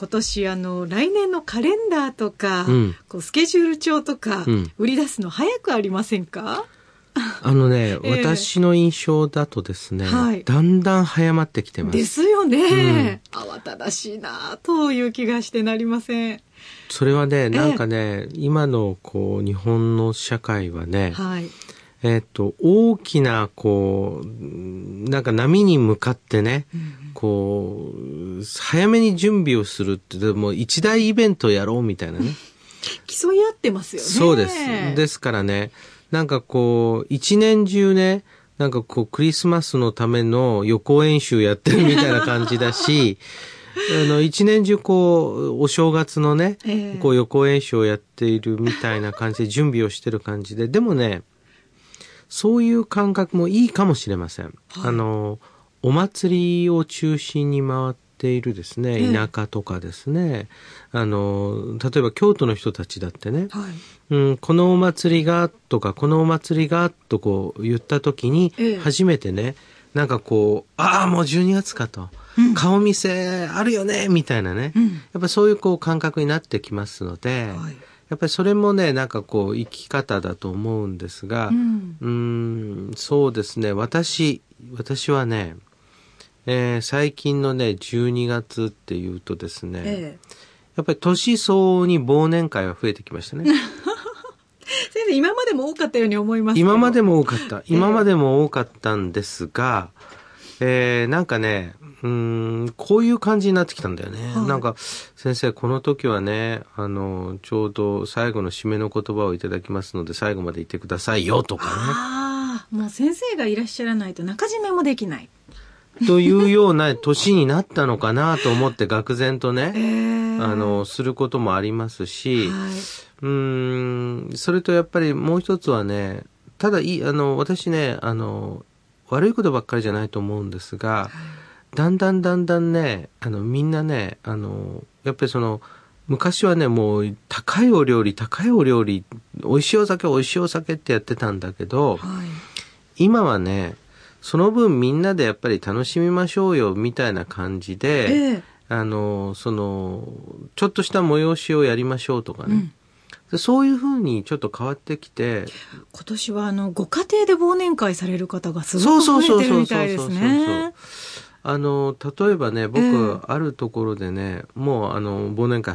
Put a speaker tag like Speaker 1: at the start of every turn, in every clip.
Speaker 1: 今年あの来年のカレンダーとか、うん、こうスケジュール帳とか、売り出すの早くありませんか？
Speaker 2: あのね、えー、私の印象だとですね、はい、だんだん早まってきてます。
Speaker 1: ですよね。うん、慌ただしいなという気がしてなりません。
Speaker 2: それはね、なんかね、えー、今のこう日本の社会はね、はい、えっ、と、大きな、こう、なんか波に向かってね、うん、こう、早めに準備をするって、でも一大イベントをやろうみたいなね。
Speaker 1: 競い合ってますよね。
Speaker 2: そうです。ですからね、なんかこう、一年中ね、なんかこう、クリスマスのための予行演習やってるみたいな感じだし、あの、一年中こう、お正月のね、えー、こう予行演習をやっているみたいな感じで準備をしてる感じで、でもね、そういう感覚もいいかもしれません。はい、あの、お祭りを中心に回っているですね、田舎とかですね、あの、例えば京都の人たちだってね、はい、うん、このお祭りがとか、このお祭りがとこう言った時に、初めてね、なんかこう、ああ、もう12月かと。顔見せあるよねみたいなね、うん、やっぱそういうこう感覚になってきますので、はいやっぱりそれもねなんかこう生き方だと思うんですがうん。そうですね。私私はね、えー、最近のね12月っていうとですね、ええ、やっぱり年相応に忘年会は増えてきましたね。
Speaker 1: 先生今までも多かったように思います
Speaker 2: 今までも多かった。今までも多かったんですが、えー、なんかねうん、こういう感じになってきたんだよね。はい、なんか、先生、この時はね、あの、ちょうど最後の締めの言葉をいただきますので、最後まで言ってくださいよ、とかね。
Speaker 1: ああ、もう先生がいらっしゃらないと中締めもできない。
Speaker 2: というような年になったのかなと思って愕然とね、えー、あの、することもありますし、はい、うん、それとやっぱりもう一つはね、ただい、あの、私ね、あの、悪いことばっかりじゃないと思うんですが、はいだんだんだんだんね、あの、みんなね、あの、やっぱりその、昔はね、もう、高いお料理、高いお料理、美味しいお酒、美味しいお酒ってやってたんだけど、はい、今はね、その分みんなでやっぱり楽しみましょうよ、みたいな感じで、えー、あの、その、ちょっとした催しをやりましょうとかね。うん、そういうふうにちょっと変わってきて。
Speaker 1: 今年はあの、ご家庭で忘年会される方がすごく増えてるみたいですね。そうそうそうそうそう
Speaker 2: あの例えばね僕、えー、あるところでねもうあの忘年会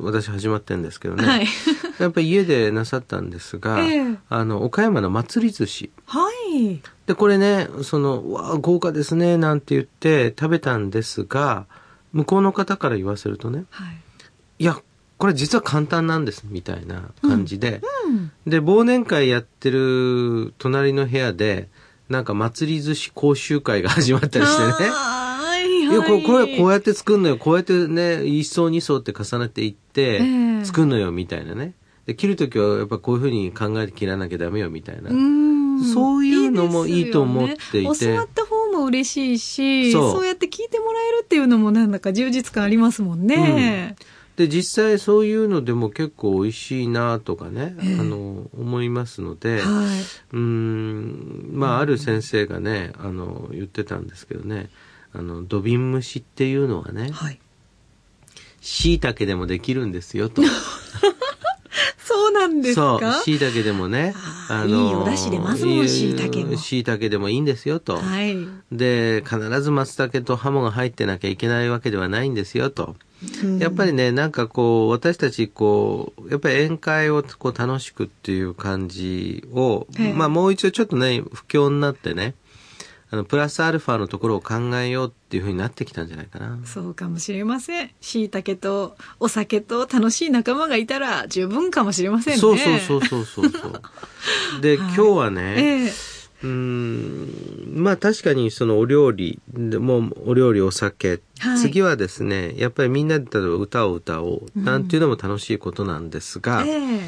Speaker 2: 私始まってんですけどね、はい、やっぱり家でなさったんですが、えー、あの岡山の祭り寿司。はい。でこれねそのわ豪華ですねなんて言って食べたんですが向こうの方から言わせるとね、はい、いやこれ実は簡単なんですみたいな感じで、うん。うん、で忘年会やってる隣の部屋でなんか祭り寿司講習会が始まったりしてね。いやここれこうやって作るのよ。こうやってね一層二層って重ねていって作るのよみたいなね。で切る時はやっぱこういうふうに考えて切らなきゃダメよみたいな。そういうのもいいと思っていて、
Speaker 1: ね、教わった方も嬉しいしそうやって聞いてもらえるっていうのもなんだか充実感ありますもんね。うん
Speaker 2: で実際そういうのでも結構美味しいなとかね、えー、あの思いますので、はい、うんまあある先生がねあの言ってたんですけどねあの土瓶蒸しっていうのはね、はい、椎茸でもできるんですよと。
Speaker 1: そうなんですか？そう
Speaker 2: 椎茸でもね
Speaker 1: あのいいお出汁出ますもん椎茸も。
Speaker 2: 椎茸でもいいんですよと、はい、で必ず松茸とハモが入ってなきゃいけないわけではないんですよと。やっぱりねなんかこう私たちこうやっぱり宴会をこう楽しくっていう感じを、まあもう一度ちょっとね不況になってねあのプラスアルファのところを考えようっていうふうになってきたんじゃないかな。
Speaker 1: そうかもしれません。しいたけとお酒と楽しい仲間がいたら十分かもしれませんね。
Speaker 2: そうそうそうそうそうそう。で、はい、今日はね、えーうんまあ確かにそのお料理でもお料理お酒、はい、次はですねやっぱりみんなで例えば歌を歌おうなんていうのも楽しいことなんですが、うんえ。ー、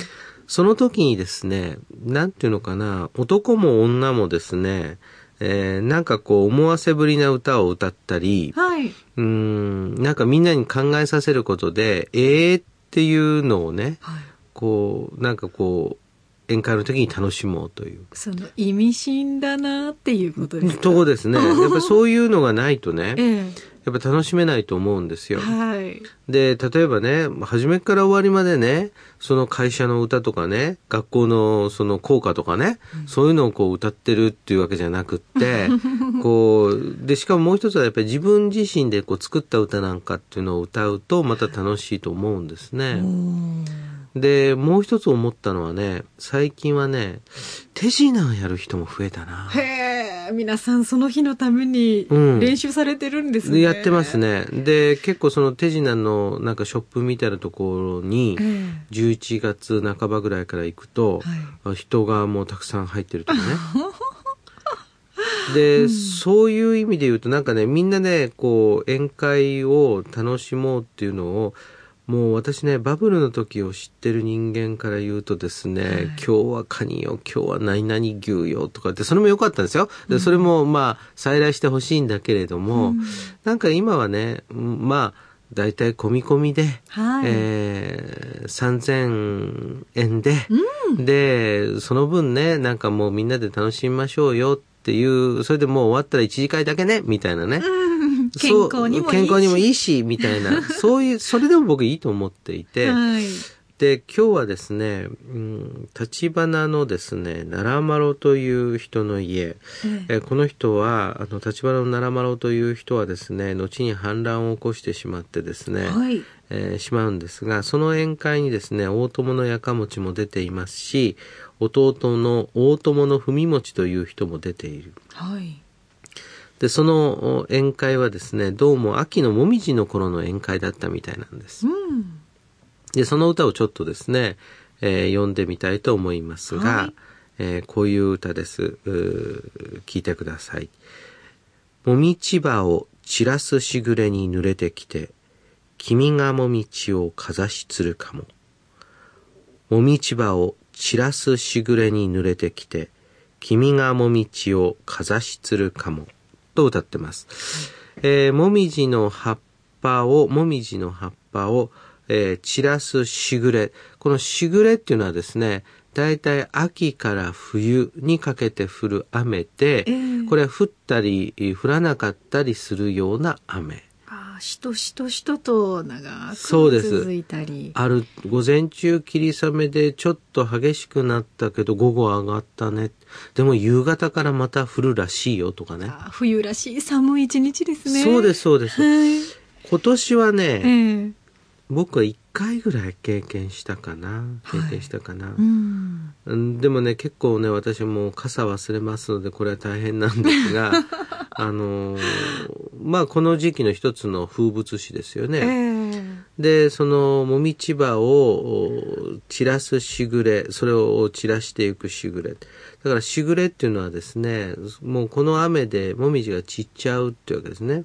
Speaker 2: その時にですね、なんていうのかな、男も女もですね、えー、なんかこう思わせぶりな歌を歌ったり、
Speaker 3: はい。
Speaker 2: うん、なんかみんなに考えさせることで、えーっていうのをね、
Speaker 3: はい。
Speaker 2: こう、なんかこう、宴会の時に楽しもうという。
Speaker 3: その意味深だなっていうことですか？
Speaker 2: とこですね。やっぱりそういうのがないとね、
Speaker 3: え
Speaker 2: やっぱ楽しめないと思うんです
Speaker 3: え
Speaker 2: よ。
Speaker 3: はい。
Speaker 2: で、例えばね、初めから終わりまでね、その会社の歌とかね、学校のその校歌とかね、そういうのをこう歌ってるっていうわけじゃなくって、こう、で、しかももう一つはやっぱり自分自身でこう作った歌なんかっていうのを歌うとまた楽しいと思うんですね。で、もう一つ思ったのはね、最近はね、手品やる人も増えたな。
Speaker 3: へえ、皆さんその日のために
Speaker 2: うん
Speaker 3: 練習されてるんですね。
Speaker 2: でやってます。ね。で、結構その手品のなんかショップみたいなところに、
Speaker 3: え
Speaker 2: 11月半ばぐらいから行くと、
Speaker 3: は
Speaker 2: 人がもうたくさん入ってるとかね。で、そういう意味で言うとなんかね、みんなね、こう、宴会を楽しもうっていうのを、もう私ね、バブルの時を知ってる人間から言うとですね、今日はカニよ、今日は何々牛よとかって、それも良かったんですよ。で、それもまあ、再来してほしいんだけれども、なんか今はね、うんまあ、だいたい込み込みで、
Speaker 3: はい。
Speaker 2: えー3000円で、で、その分ね、なんかもうみんなで楽しみましょうよっていう、それでもう終わったら一次会だけね、みたいなね。
Speaker 3: 健
Speaker 2: そう
Speaker 3: 康にもいいし
Speaker 2: 健康にもいいし、みたいな。そういう、それでも僕いいと思っていて。
Speaker 3: はい。
Speaker 2: で、今日はですね、うん、立花のですね、奈良丸という人の家。えーこの人は、あの、立花の奈良丸という人はですね、後に反乱を起こしてしまってですね、
Speaker 3: はい。
Speaker 2: えーしまうんですが、その宴会にですね、大友のやかもちも出ていますし、弟の大友の文持という人も出ている。
Speaker 3: はい。
Speaker 2: で、そのお宴会はですね、どうも秋のもみじの頃の宴会だったみたいなんです。
Speaker 3: うん。
Speaker 2: で、その歌をちょっとですね、えー読んでみたいと思いますが、
Speaker 3: はい
Speaker 2: えーこういう歌です。聞いてください。もみち葉を散らすしぐれに濡れてきて、君がもみちをかざしつるかも。もみち葉を散らすしぐれに濡れてきて、君がもみちをかざしつるかも。と歌ってます。えーもみじの葉っぱを、もみじの葉っぱを、えー散らすしぐれ。このしぐれっていうのはですね、だいたい秋から冬にかけて降る雨で、
Speaker 3: ええ
Speaker 2: これは降ったり、降らなかったりするような雨。
Speaker 3: ああ、しとしとしとと長
Speaker 2: そうです
Speaker 3: く続いたり。
Speaker 2: ある、午前中霧雨でちょっと激しくなったけど午後上がったね。でも夕方からまた降るらしいよとかね。
Speaker 3: 冬らしい寒い一日ですね。
Speaker 2: そうです、そうです。
Speaker 3: はい。
Speaker 2: 今年はね、
Speaker 3: ええ
Speaker 2: 僕は1回ぐらい経験したかな。経
Speaker 3: はい
Speaker 2: 験したかな。
Speaker 3: うん。
Speaker 2: うんでもね、結構ね、私も傘忘れますので、これは大変なんですが、あのーまあ、この時期の一つの風物詩ですよ
Speaker 3: え
Speaker 2: ね。
Speaker 3: え
Speaker 2: で、その、もみち葉をお散らすしぐれ、それを散らしていくしぐれ。だからしぐれっていうのはですね、もうこの雨でもみじが散っちゃうっていうわけですね。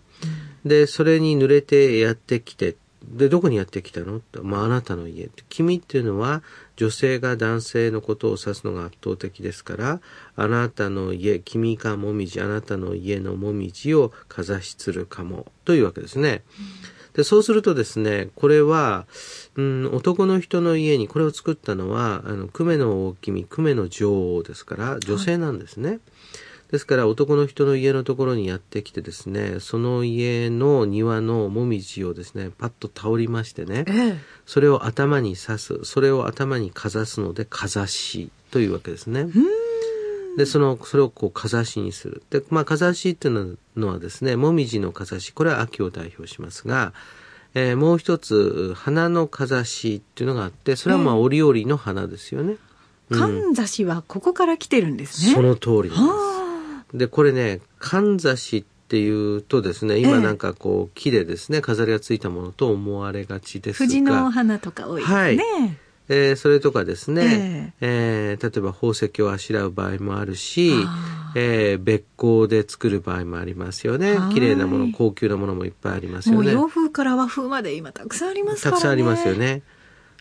Speaker 2: で、それに濡れてやってきて、で、どこにやってきたの？まあ、あなたの家。君っていうのは、女性が男性のことを指すのが圧倒的ですから、あなたの家、君かもみじ、あなたの家のもみじをかざしつるかも、というわけですね。で、そうするとですね、これは、うん、男の人の家にこれを作ったのは、あの、久米の大君、久米の女王ですから、女性なんですね。ですから男の人の家のところにやってきてですね、その家の庭のもみじをですね、パッと倒りましてね、
Speaker 3: ええ
Speaker 2: それを頭に刺す、それを頭にかざすので、かざしというわけですね。で、その、それをこう、かざしにする。で、まあ、かざしっていうのはですね、もみじのかざし、これは秋を代表しますが、えーもう一つ、花のかざしっていうのがあって、それはまあ、折々の花ですよね。
Speaker 3: かんざしはここから来てるんですね。
Speaker 2: その通りなんです。
Speaker 3: は
Speaker 2: で、これね、かんざしっていうとですね、
Speaker 3: ええ
Speaker 2: 今なんかこう、木でですね、飾りがついたものと思われがちですが。
Speaker 3: 藤の花とか多いですね。
Speaker 2: はいえーそれとかですね、えー例えば宝石をあしらう場合もあるし
Speaker 3: あ、
Speaker 2: えー別光で作る場合もありますよね
Speaker 3: はい。
Speaker 2: 綺麗なもの、高級なものもいっぱいありますよね。
Speaker 3: 洋風から和風まで今たくさんありますからね。
Speaker 2: たくさんありますよ。ね。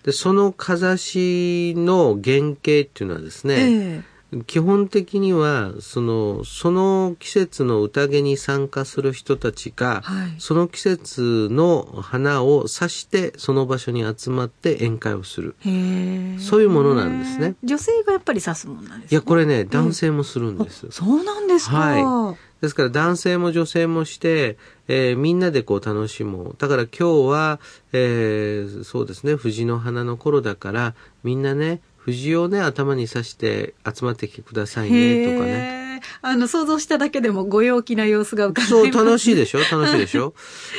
Speaker 2: で、そのかざしの原型っていうのはですね、
Speaker 1: え
Speaker 2: 基本的には、その、その季節の宴に参加する人たちが、
Speaker 1: はい
Speaker 2: その季節の花を指して、その場所に集まって宴会をする。そういうものなんですね。
Speaker 1: 女性がやっぱり指すもんなんです
Speaker 2: いや、これね、
Speaker 1: ん
Speaker 2: 男性もするんです。
Speaker 1: そうなんですか。
Speaker 2: はですから男性も女性もして、えーみんなでこう楽しもう。だから今日は、えーそうですね、藤の花の頃だから、みんなね、藤をね、頭に刺して集まってきてくださいね、とかね。
Speaker 1: あの、想像しただけでもご陽気な様子が浮かんで
Speaker 2: そう、楽しいでしょ？楽しいでしょ？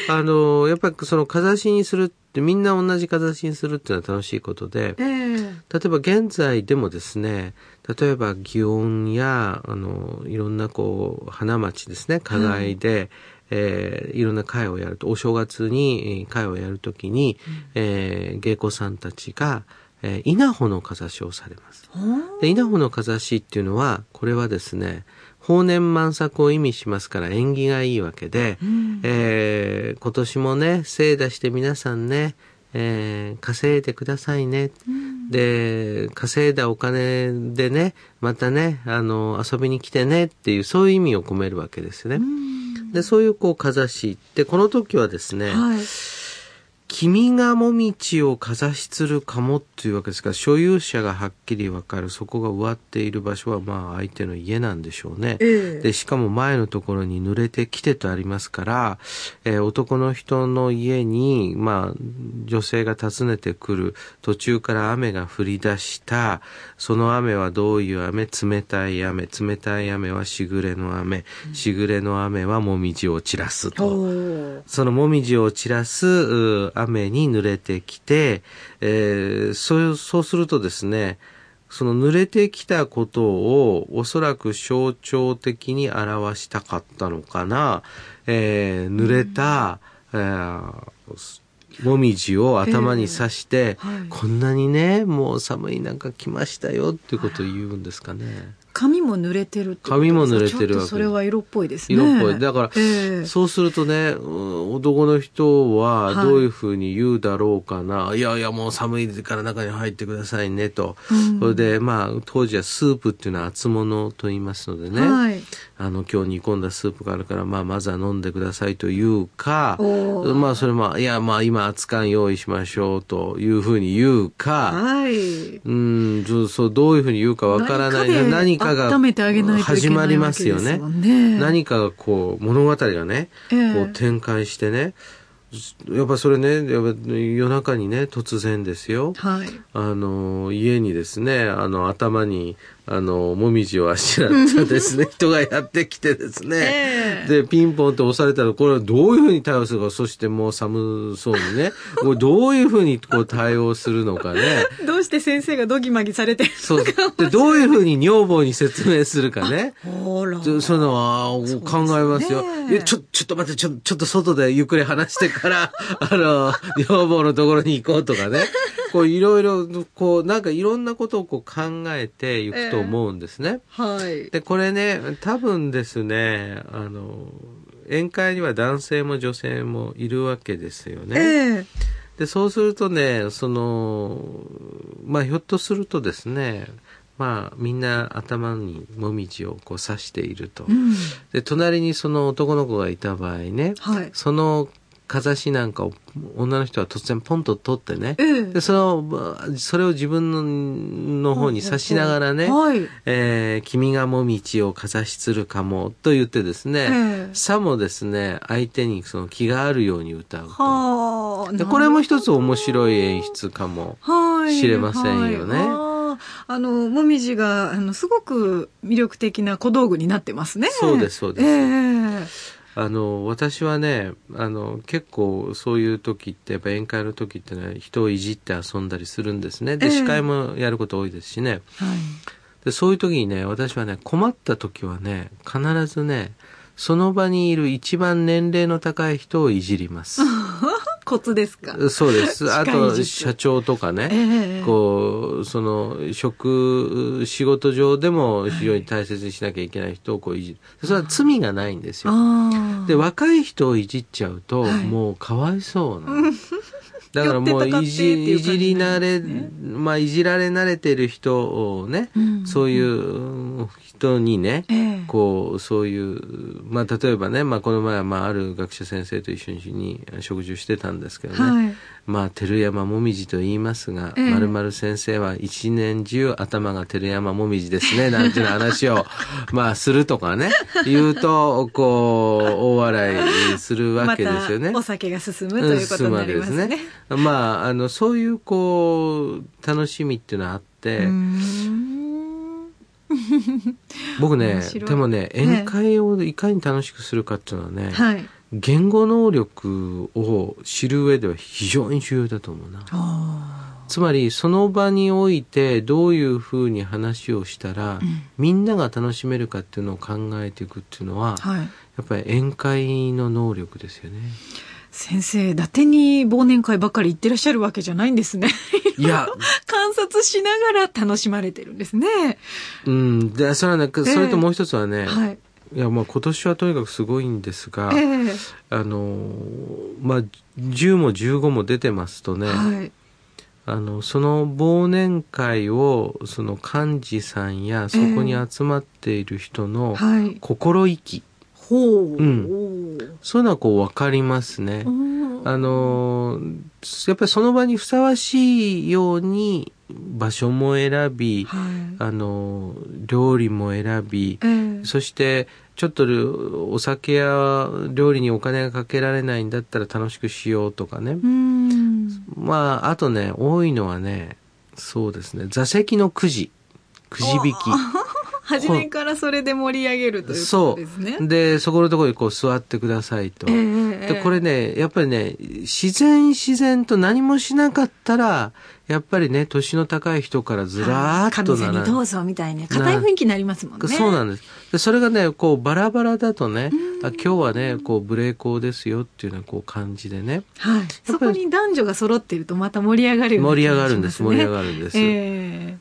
Speaker 2: あの、やっぱりその、かざしにするって、みんな同じかざしにするっていうのは楽しいことで、
Speaker 1: ええ。
Speaker 2: 例えば現在でもですね、例えば祇園や、あの、いろんなこう、花町ですね、課外で、えーいろんな会をやると、お正月にえー会をやるときに、えー芸妓さんたちが、えー稲穂のかざしをされます。で稲穂のかざしっていうのは、これはですね、豊年満作を意味しますから縁起がいいわけで、
Speaker 1: ん
Speaker 2: えー今年もね、精出して皆さんね、えー稼いでくださいね。で、稼いだお金でね、またね、あの、遊びに来てねっていう、そういう意味を込めるわけですよね。で、そういうこう、かざし。で、この時はですね、
Speaker 1: はい。
Speaker 2: 君がもみちをかざしつるかもっていうわけですから、所有者がはっきりわかる、そこが植わっている場所は、まあ、相手の家なんでしょうね。
Speaker 1: ええ
Speaker 2: で、しかも前のところに濡れてきてとありますから、えー男の人の家に、まあ、女性が訪ねてくる途中から雨が降り出した、その雨はどういう雨冷たい雨。冷たい雨はしぐれの雨。しぐれの雨はもみじを散らすと。そのもみじを散らすう雨に濡れてきて、えーそう、そうするとですね、その濡れてきたことをおそらく象徴的に表したかったのかな。えー濡れた、えーもみじを頭に刺して、
Speaker 1: ええはい
Speaker 2: こんなにね、もう寒い中来ましたよっていうことを言うんですかね。
Speaker 1: 髪も濡れてる
Speaker 2: 髪も濡れてるわけ
Speaker 1: ちょっとそれは色っぽいですね。
Speaker 2: 色っぽい。だから、
Speaker 1: ええ
Speaker 2: そうするとね、うん男の人は
Speaker 1: はい
Speaker 2: どういうふうに言うだろうかな。い、やいや、もう寒いから中に入ってくださいね、と。
Speaker 1: うん
Speaker 2: それで、まあ、当時はスープっていうのは厚物と言いますのでね。
Speaker 1: はい。
Speaker 2: あの、今日煮込んだスープがあるから、まあ、まずは飲んでくださいというかまあ、それも、いや、まあ、今、熱燗用意しましょうというふうに言うか、
Speaker 1: はい。
Speaker 2: うん、そうどういうふうに言うかわからない。
Speaker 1: 何
Speaker 2: 何かが始まりますよね。
Speaker 1: ね
Speaker 2: 何かがこう、物語がね、
Speaker 1: ええ。
Speaker 2: こう展開してね、やっぱそれね、やっぱ夜中にね、突然ですよ。
Speaker 1: はい。
Speaker 2: あの、家にですね、あの、頭に、あの、もみじをあしらったですね、人がやってきてですね、
Speaker 1: ええ。
Speaker 2: で、ピンポンと押されたら、これはどういうふうに対応するか、そしてもう寒そうにね、これどういうふうにこう対応するのかね、
Speaker 1: して先生がドギマギされてる
Speaker 2: そう、で、どういうふうに女房に説明するかね。
Speaker 1: ほら。
Speaker 2: そそういうのは考えますよ。
Speaker 1: ね
Speaker 2: え、ちょ、ちょっと待って、ちょ、ちょっと外でゆっくり話してから、あの、女房のところに行こうとかね。こういろいろ、こう、なんかいろんなことをこう考えていくと思うんですね。
Speaker 1: はい。
Speaker 2: で、これね、多分ですね、あの、宴会には男性も女性もいるわけですよね。
Speaker 1: ええ
Speaker 2: で、そうするとね、その、まあ、ひょっとするとですね、まあ、みんな頭にもみじをこう刺していると。
Speaker 1: うん。
Speaker 2: で、隣にその男の子がいた場合ね、
Speaker 1: はい。
Speaker 2: そのかざしなんかを女の人は突然ポンと取ってね、
Speaker 1: ええ
Speaker 2: で、その、まあそれを自分のの方に刺しながらね、
Speaker 1: はい。
Speaker 2: えー君がもみちをかざしつるかもと言ってですね、
Speaker 1: ええ
Speaker 2: さもですね、相手にその気があるように歌うと。
Speaker 1: はあ。
Speaker 2: でこれも一つ面白い演出かも。
Speaker 1: はい。
Speaker 2: 知れませんよね
Speaker 1: はいあーあの、もみじが、あの、すごく魅力的な小道具になってますね。
Speaker 2: そうですそうです
Speaker 1: ええ
Speaker 2: あの、私はね、あの、結構そういう時って、やっぱ宴会の時ってね、人をいじって遊んだりするんですね。で、
Speaker 1: ええ
Speaker 2: 司会もやること多いですしね。
Speaker 1: はい。
Speaker 2: で、そういう時にね、私はね、困った時はね、必ずね、その場にいる一番年齢の高い人をいじります。
Speaker 1: コツですか？
Speaker 2: そうです。あと、社長とかね。
Speaker 1: ええ
Speaker 2: こう、その、職、仕事上でも非常に大切にしなきゃいけない人をこういじる。それは罪がないんですよ。で、若い人をいじっちゃうと、
Speaker 1: はい
Speaker 2: もうかわいそうなの。だからもういじ、いじり慣れ、
Speaker 1: ね
Speaker 2: まあいじられ慣れてる人をね、
Speaker 1: うん。
Speaker 2: そういう人にね、
Speaker 1: ええ。
Speaker 2: こう、そういう、まあ例えばね、まあこの前はまあある学者先生と一緒に食事をしてたんですけどね、
Speaker 1: はい。
Speaker 2: まあ照山もみじと言いますが、
Speaker 1: ええ
Speaker 2: まるまる先生は一年中頭が照山もみじですね、なんていう話を、まあするとかね、言うと、こう、大笑いするわけですよね。
Speaker 1: またお酒が進むということになりますね。
Speaker 2: 進むわけですね。まあ、あの、そういう、こう、楽しみっていうのはあって、僕ねでもね、
Speaker 1: ええ
Speaker 2: 宴会をいかに楽しくするかっていうのはね、
Speaker 1: はい。
Speaker 2: 言語能力を知る上では非常に重要だと思うな。
Speaker 1: あ
Speaker 2: つまり、その場においてどういうふうに話をしたら、
Speaker 1: うん
Speaker 2: みんなが楽しめるかっていうのを考えていくっていうのは、
Speaker 1: ーはい。
Speaker 2: やっぱり宴会の能力ですよね。
Speaker 1: 先生、伊達に忘年会ばっかり行ってらっしゃるわけじゃないんですね。
Speaker 2: いや、
Speaker 1: 観察しながら楽しまれてるんですね。
Speaker 2: うん。で、それはね、それともう一つはね、
Speaker 1: はい。
Speaker 2: いや、まあ今年はとにかくすごいんですが、
Speaker 1: ええ
Speaker 2: あの、まあ、10も15も出てますとね、
Speaker 1: はい。
Speaker 2: あの、その忘年会を、その幹事さんや、そこに集まっている人の
Speaker 1: はい。
Speaker 2: 心意気、
Speaker 1: ほう。
Speaker 2: うんそういうのはこう分かりますね。
Speaker 1: うん
Speaker 2: あの、やっぱりその場にふさわしいように場所も選び、
Speaker 1: はい。
Speaker 2: あの、料理も選び、
Speaker 1: ええ
Speaker 2: そして、ちょっとお酒や料理にお金がかけられないんだったら楽しくしようとかね。
Speaker 1: うん。
Speaker 2: まあ、あとね、多いのはね、そうですね、座席のくじ。くじ引
Speaker 1: 初めからそれで盛り上げると
Speaker 2: き。
Speaker 1: いうこ
Speaker 2: そ
Speaker 1: とですね。
Speaker 2: う。で、そこのところにこう座ってくださいと。
Speaker 1: ええええ
Speaker 2: で、これね、やっぱりね、自然自然と何もしなかったら、やっぱりね、年の高い人からずらーっと
Speaker 1: 上
Speaker 2: 並ん
Speaker 1: にどうぞみたいな硬い雰囲気になりますもんね。
Speaker 2: そうなんです。で、それがね、こう、バラバラだとね、あ今日はね、こう、ブレーコーですよっていうような、こう、感じでね、
Speaker 1: はい。そこに男女が揃っているとまた盛り上がるような
Speaker 2: 盛り上がるんです、盛り上がるんです。
Speaker 1: え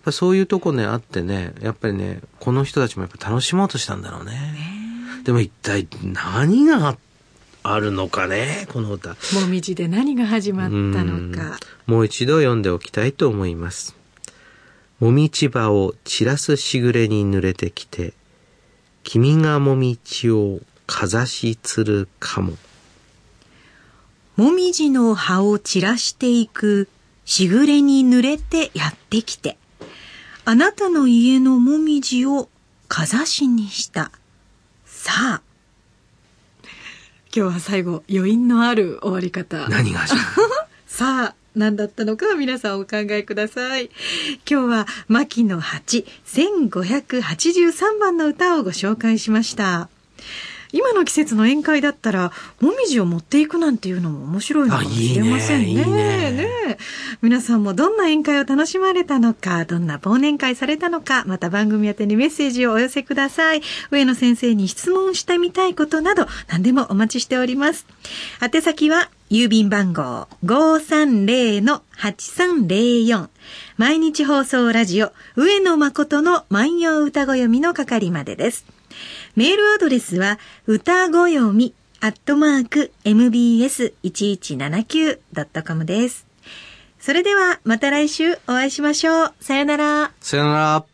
Speaker 2: ぱそういうとこね、あってね、やっぱりね、この人たちもやっぱ楽しもうとしたんだろうね。でも一体何があるのかね、この歌。
Speaker 1: えもみじで何が始まったのか。
Speaker 2: もう一度読んでおきたいと思います。もみち葉を散らすしぐれに濡れてきて、君がもみちをかざしつるかも。
Speaker 3: もみじの葉を散らしていくしぐれに濡れてやってきて、あなたの家のもみじをかざしにした。さあ、
Speaker 1: 今日は最後余韻のある終わり方。
Speaker 2: 何が
Speaker 1: さあ、何だったのか皆さんお考えください。今日は牧野八1583番の歌をご紹介しました。今の季節の宴会だったら、もみじを持っていくなんていうのも面白いのかもしれませんね。
Speaker 2: あいいねね
Speaker 1: ねえ皆さんもどんな宴会を楽しまれたのか、どんな忘年会されたのか、また番組宛てにメッセージをお寄せください。上野先生に質問してみたいことなど、何でもお待ちしております。宛先は、郵便番号530-8304毎日放送ラジオ上野誠の万葉歌子読みの係までです。メールアドレスは歌子読みアットマーク mbs1179.com です。それではまた来週お会いしましょう。さよなら。
Speaker 2: さよなら。